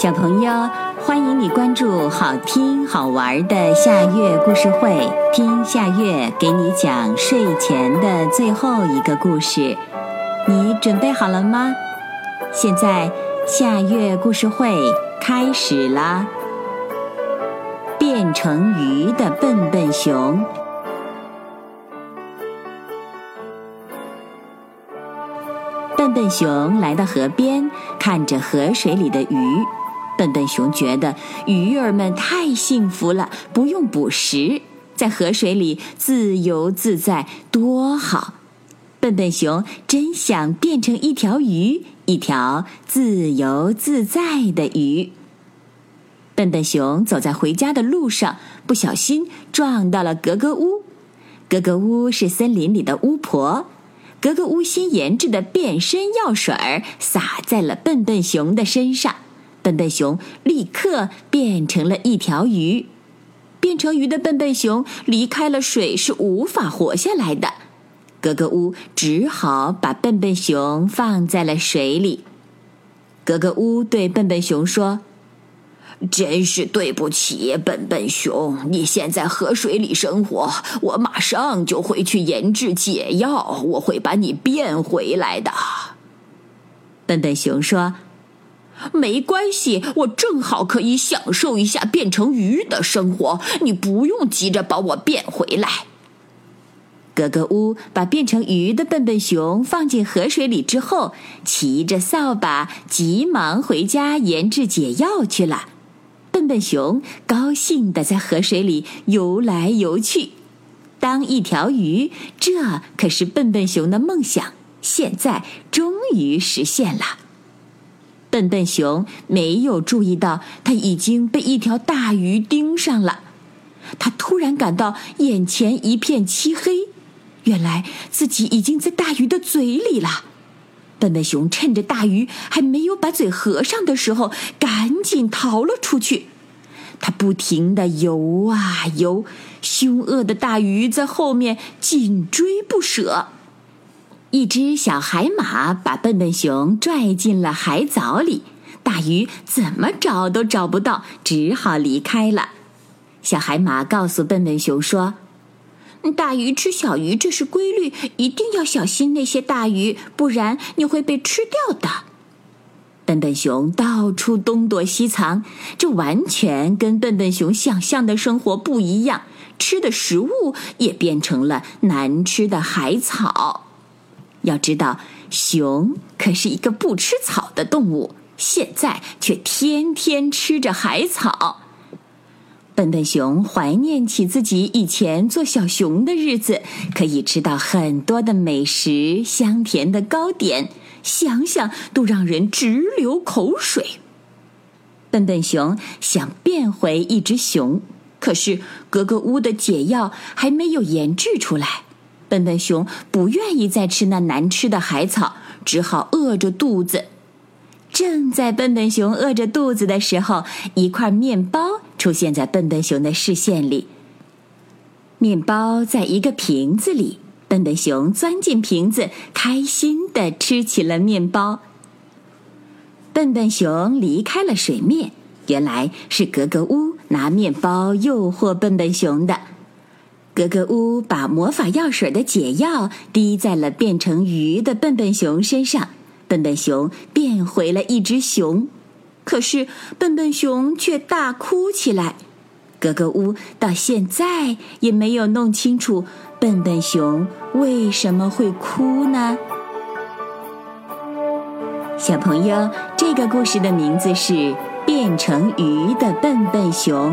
小朋友，欢迎你关注好听好玩的夏月故事会，听夏月给你讲睡前的最后一个故事。你准备好了吗？现在夏月故事会开始啦！变成鱼的笨笨熊。笨笨熊来到河边，看着河水里的鱼。笨笨熊觉得鱼儿们太幸福了，不用捕食，在河水里自由自在，多好！笨笨熊真想变成一条鱼，一条自由自在的鱼。笨笨熊走在回家的路上，不小心撞到了格格巫。格格巫是森林里的巫婆。格格巫新研制的变身药水儿洒在了笨笨熊的身上，笨笨熊立刻变成了一条鱼。变成鱼的笨笨熊离开了水是无法活下来的，格格巫只好把笨笨熊放在了水里。格格巫对笨笨熊说。真是对不起，笨笨熊！你现在河水里生活，我马上就会去研制解药，我会把你变回来的。笨笨熊说：“没关系，我正好可以享受一下变成鱼的生活，你不用急着把我变回来。”格格巫把变成鱼的笨笨熊放进河水里之后，骑着扫把急忙回家研制解药去了。笨笨熊高兴地在河水里游来游去，当一条鱼，这可是笨笨熊的梦想，现在终于实现了。笨笨熊没有注意到，他已经被一条大鱼盯上了。他突然感到眼前一片漆黑，原来自己已经在大鱼的嘴里了。笨笨熊趁着大鱼还没有把嘴合上的时候，赶紧逃了出去。他不停地游啊游，凶恶的大鱼在后面紧追不舍。一只小海马把笨笨熊拽进了海藻里，大鱼怎么找都找不到，只好离开了。小海马告诉笨笨熊说。大鱼吃小鱼，这是规律，一定要小心那些大鱼，不然你会被吃掉的。笨笨熊到处东躲西藏，这完全跟笨笨熊想象的生活不一样。吃的食物也变成了难吃的海草。要知道，熊可是一个不吃草的动物，现在却天天吃着海草。笨笨熊怀念起自己以前做小熊的日子，可以吃到很多的美食、香甜的糕点，想想都让人直流口水。笨笨熊想变回一只熊，可是格格巫的解药还没有研制出来。笨笨熊不愿意再吃那难吃的海草，只好饿着肚子。正在笨笨熊饿着肚子的时候，一块面包出现在笨笨熊的视线里。面包在一个瓶子里，笨笨熊钻进瓶子，开心地吃起了面包。笨笨熊离开了水面，原来是格格巫拿面包诱惑笨笨熊的。格格巫把魔法药水的解药滴在了变成鱼的笨笨熊身上。笨笨熊变回了一只熊，可是笨笨熊却大哭起来。格格巫到现在也没有弄清楚笨笨熊为什么会哭呢？小朋友，这个故事的名字是《变成鱼的笨笨熊》，